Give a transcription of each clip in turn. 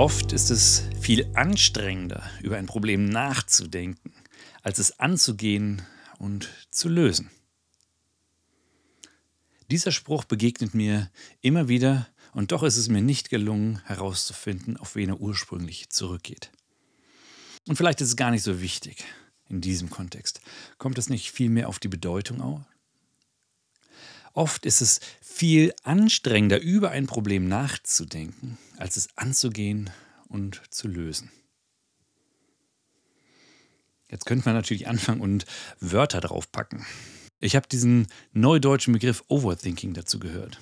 Oft ist es viel anstrengender, über ein Problem nachzudenken, als es anzugehen und zu lösen. Dieser Spruch begegnet mir immer wieder und doch ist es mir nicht gelungen herauszufinden, auf wen er ursprünglich zurückgeht. Und vielleicht ist es gar nicht so wichtig in diesem Kontext. Kommt es nicht vielmehr auf die Bedeutung? Oft ist es viel anstrengender, über ein Problem nachzudenken, als es anzugehen und zu lösen. Jetzt könnte man natürlich anfangen und Wörter draufpacken. Ich habe diesen neudeutschen Begriff Overthinking dazu gehört.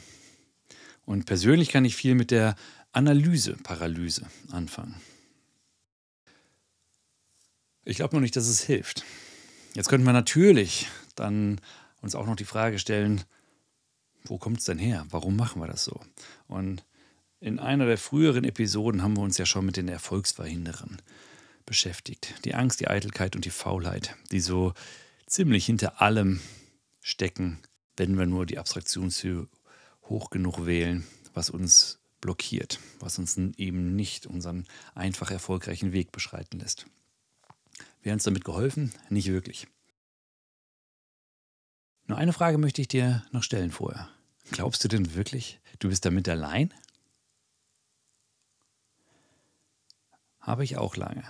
Und persönlich kann ich viel mit der Analyse-Paralyse anfangen. Ich glaube nur nicht, dass es hilft. Jetzt könnte man natürlich dann uns auch noch die Frage stellen, wo kommt es denn her? Warum machen wir das so? Und in einer der früheren Episoden haben wir uns ja schon mit den Erfolgsverhinderern beschäftigt. Die Angst, die Eitelkeit und die Faulheit, die so ziemlich hinter allem stecken, wenn wir nur die Abstraktionshöhe hoch genug wählen, was uns blockiert, was uns eben nicht unseren einfach erfolgreichen Weg beschreiten lässt. Wäre uns damit geholfen? Nicht wirklich. Nur eine Frage möchte ich dir noch stellen vorher. Glaubst du denn wirklich, du bist damit allein? Habe ich auch lange.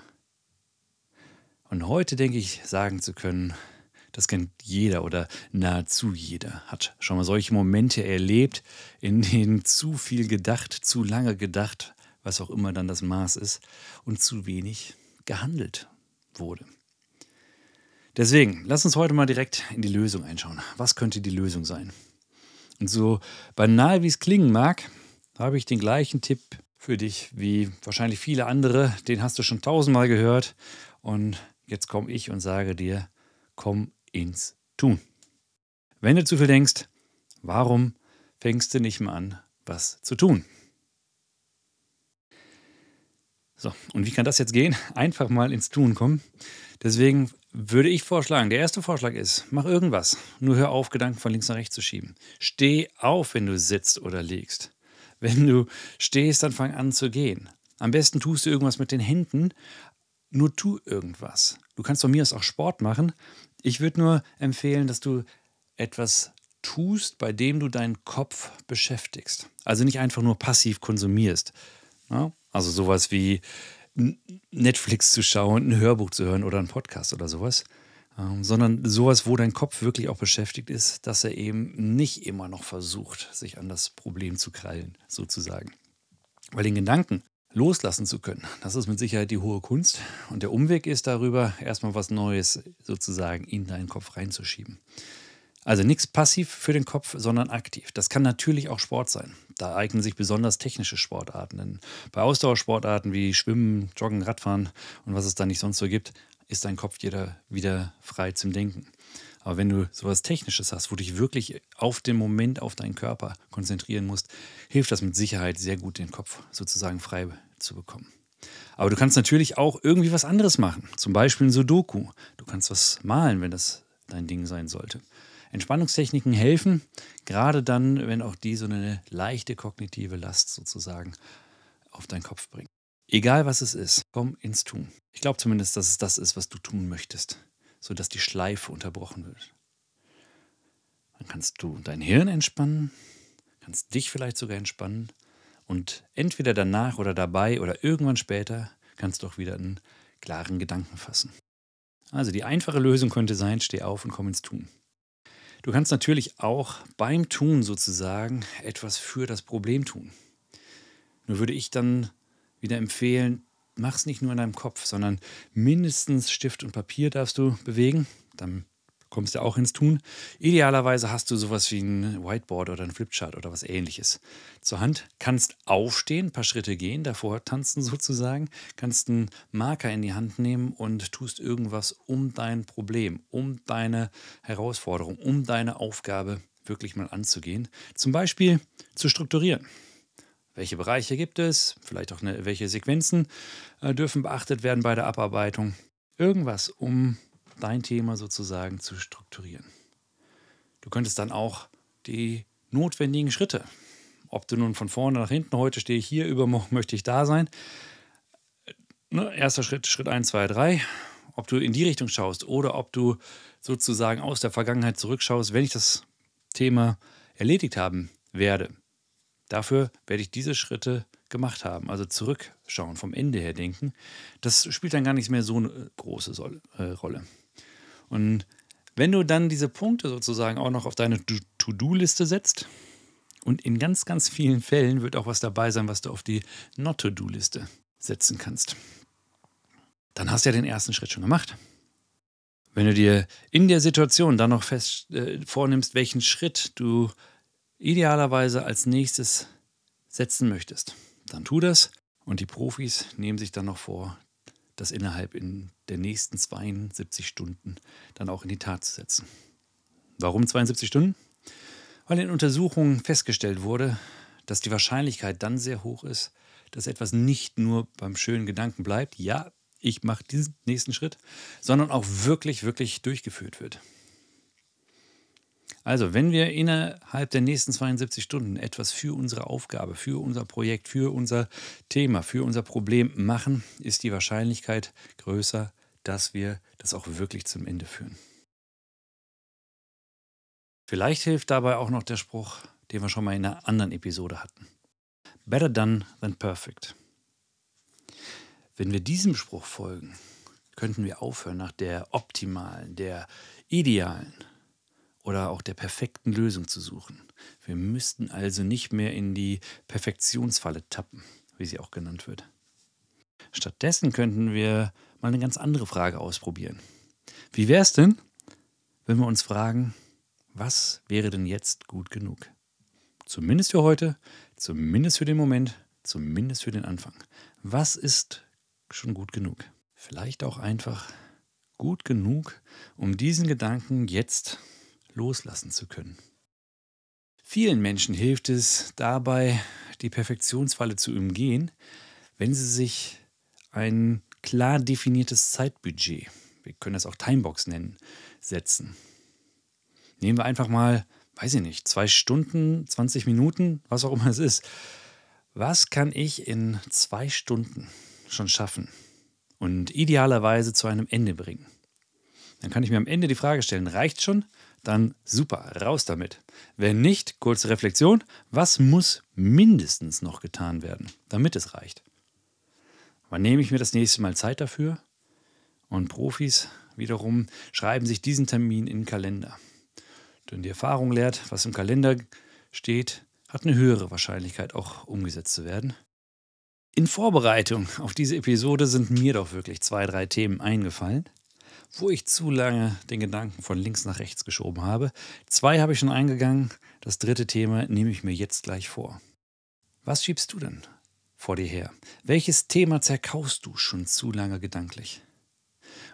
Und heute denke ich, sagen zu können, das kennt jeder oder nahezu jeder, hat schon mal solche Momente erlebt, in denen zu viel gedacht, zu lange gedacht, was auch immer dann das Maß ist, und zu wenig gehandelt wurde. Deswegen, lass uns heute mal direkt in die Lösung einschauen. Was könnte die Lösung sein? Und so banal wie es klingen mag, habe ich den gleichen Tipp für dich wie wahrscheinlich viele andere. Den hast du schon tausendmal gehört. Und jetzt komme ich und sage dir, komm ins Tun. Wenn du zu viel denkst, warum fängst du nicht mal an, was zu tun? So, und wie kann das jetzt gehen? Einfach mal ins Tun kommen. Deswegen würde ich vorschlagen, der erste Vorschlag ist, mach irgendwas. Nur hör auf, Gedanken von links nach rechts zu schieben. Steh auf, wenn du sitzt oder liegst. Wenn du stehst, dann fang an zu gehen. Am besten tust du irgendwas mit den Händen, nur tu irgendwas. Du kannst von mir aus auch Sport machen. Ich würde nur empfehlen, dass du etwas tust, bei dem du deinen Kopf beschäftigst. Also nicht einfach nur passiv konsumierst. Also sowas wie Netflix zu schauen, ein Hörbuch zu hören oder einen Podcast oder sowas, ähm, sondern sowas, wo dein Kopf wirklich auch beschäftigt ist, dass er eben nicht immer noch versucht, sich an das Problem zu krallen, sozusagen. Weil den Gedanken loslassen zu können, das ist mit Sicherheit die hohe Kunst. Und der Umweg ist darüber, erstmal was Neues sozusagen in deinen Kopf reinzuschieben. Also nichts passiv für den Kopf, sondern aktiv. Das kann natürlich auch Sport sein. Da eignen sich besonders technische Sportarten. Denn bei Ausdauersportarten wie Schwimmen, Joggen, Radfahren und was es da nicht sonst so gibt, ist dein Kopf jeder wieder frei zum Denken. Aber wenn du sowas Technisches hast, wo du dich wirklich auf den Moment, auf deinen Körper konzentrieren musst, hilft das mit Sicherheit sehr gut, den Kopf sozusagen frei zu bekommen. Aber du kannst natürlich auch irgendwie was anderes machen. Zum Beispiel ein Sudoku. Du kannst was malen, wenn das dein Ding sein sollte. Entspannungstechniken helfen, gerade dann, wenn auch die so eine leichte kognitive Last sozusagen auf deinen Kopf bringen. Egal was es ist, komm ins Tun. Ich glaube zumindest, dass es das ist, was du tun möchtest, sodass die Schleife unterbrochen wird. Dann kannst du dein Hirn entspannen, kannst dich vielleicht sogar entspannen und entweder danach oder dabei oder irgendwann später kannst du auch wieder einen klaren Gedanken fassen. Also die einfache Lösung könnte sein, steh auf und komm ins Tun. Du kannst natürlich auch beim Tun sozusagen etwas für das Problem tun. Nur würde ich dann wieder empfehlen, mach es nicht nur in deinem Kopf, sondern mindestens Stift und Papier darfst du bewegen. Dann kommst du auch ins Tun. Idealerweise hast du sowas wie ein Whiteboard oder ein Flipchart oder was ähnliches zur Hand. Kannst aufstehen, ein paar Schritte gehen, davor tanzen sozusagen, kannst einen Marker in die Hand nehmen und tust irgendwas um dein Problem, um deine Herausforderung, um deine Aufgabe wirklich mal anzugehen. Zum Beispiel zu strukturieren. Welche Bereiche gibt es? Vielleicht auch eine, welche Sequenzen äh, dürfen beachtet werden bei der Abarbeitung? Irgendwas, um dein Thema sozusagen zu strukturieren. Du könntest dann auch die notwendigen Schritte, ob du nun von vorne nach hinten, heute stehe ich hier, übermorgen möchte ich da sein. Ne, erster Schritt, Schritt 1, 2, 3. Ob du in die Richtung schaust oder ob du sozusagen aus der Vergangenheit zurückschaust, wenn ich das Thema erledigt haben werde. Dafür werde ich diese Schritte gemacht haben, also zurückschauen, vom Ende her denken. Das spielt dann gar nicht mehr so eine große äh, Rolle. Und wenn du dann diese Punkte sozusagen auch noch auf deine To-Do-Liste setzt, und in ganz, ganz vielen Fällen wird auch was dabei sein, was du auf die Not-To-Do-Liste setzen kannst. Dann hast du ja den ersten Schritt schon gemacht. Wenn du dir in der Situation dann noch fest äh, vornimmst, welchen Schritt du idealerweise als nächstes setzen möchtest, dann tu das und die Profis nehmen sich dann noch vor, das innerhalb in der nächsten 72 Stunden dann auch in die Tat zu setzen. Warum 72 Stunden? Weil in Untersuchungen festgestellt wurde, dass die Wahrscheinlichkeit dann sehr hoch ist, dass etwas nicht nur beim schönen Gedanken bleibt, ja, ich mache diesen nächsten Schritt, sondern auch wirklich, wirklich durchgeführt wird. Also, wenn wir innerhalb der nächsten 72 Stunden etwas für unsere Aufgabe, für unser Projekt, für unser Thema, für unser Problem machen, ist die Wahrscheinlichkeit größer, dass wir das auch wirklich zum Ende führen. Vielleicht hilft dabei auch noch der Spruch, den wir schon mal in einer anderen Episode hatten. Better done than perfect. Wenn wir diesem Spruch folgen, könnten wir aufhören, nach der optimalen, der idealen oder auch der perfekten Lösung zu suchen. Wir müssten also nicht mehr in die Perfektionsfalle tappen, wie sie auch genannt wird. Stattdessen könnten wir mal eine ganz andere Frage ausprobieren. Wie wäre es denn, wenn wir uns fragen, was wäre denn jetzt gut genug? Zumindest für heute, zumindest für den Moment, zumindest für den Anfang. Was ist schon gut genug. Vielleicht auch einfach gut genug, um diesen Gedanken jetzt loslassen zu können. Vielen Menschen hilft es dabei, die Perfektionsfalle zu umgehen, wenn sie sich ein klar definiertes Zeitbudget, wir können das auch Timebox nennen, setzen. Nehmen wir einfach mal, weiß ich nicht, zwei Stunden, 20 Minuten, was auch immer es ist. Was kann ich in zwei Stunden schon schaffen und idealerweise zu einem Ende bringen. Dann kann ich mir am Ende die Frage stellen, reicht schon? Dann super, raus damit. Wenn nicht, kurze Reflexion, was muss mindestens noch getan werden, damit es reicht? Wann nehme ich mir das nächste Mal Zeit dafür? Und Profis wiederum schreiben sich diesen Termin in den Kalender. Denn die Erfahrung lehrt, was im Kalender steht, hat eine höhere Wahrscheinlichkeit auch umgesetzt zu werden. In Vorbereitung auf diese Episode sind mir doch wirklich zwei, drei Themen eingefallen, wo ich zu lange den Gedanken von links nach rechts geschoben habe. Zwei habe ich schon eingegangen, das dritte Thema nehme ich mir jetzt gleich vor. Was schiebst du denn vor dir her? Welches Thema zerkaust du schon zu lange gedanklich?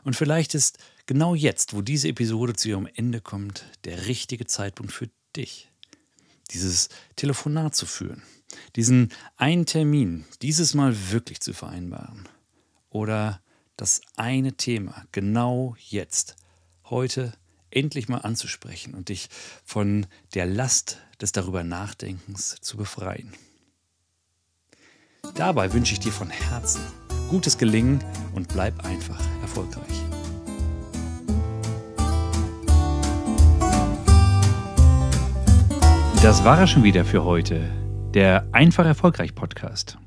Und vielleicht ist genau jetzt, wo diese Episode zu ihrem Ende kommt, der richtige Zeitpunkt für dich, dieses Telefonat zu führen diesen einen Termin dieses Mal wirklich zu vereinbaren oder das eine Thema genau jetzt, heute endlich mal anzusprechen und dich von der Last des darüber Nachdenkens zu befreien. Dabei wünsche ich dir von Herzen gutes Gelingen und bleib einfach erfolgreich. Das war es schon wieder für heute der Einfach Erfolgreich Podcast.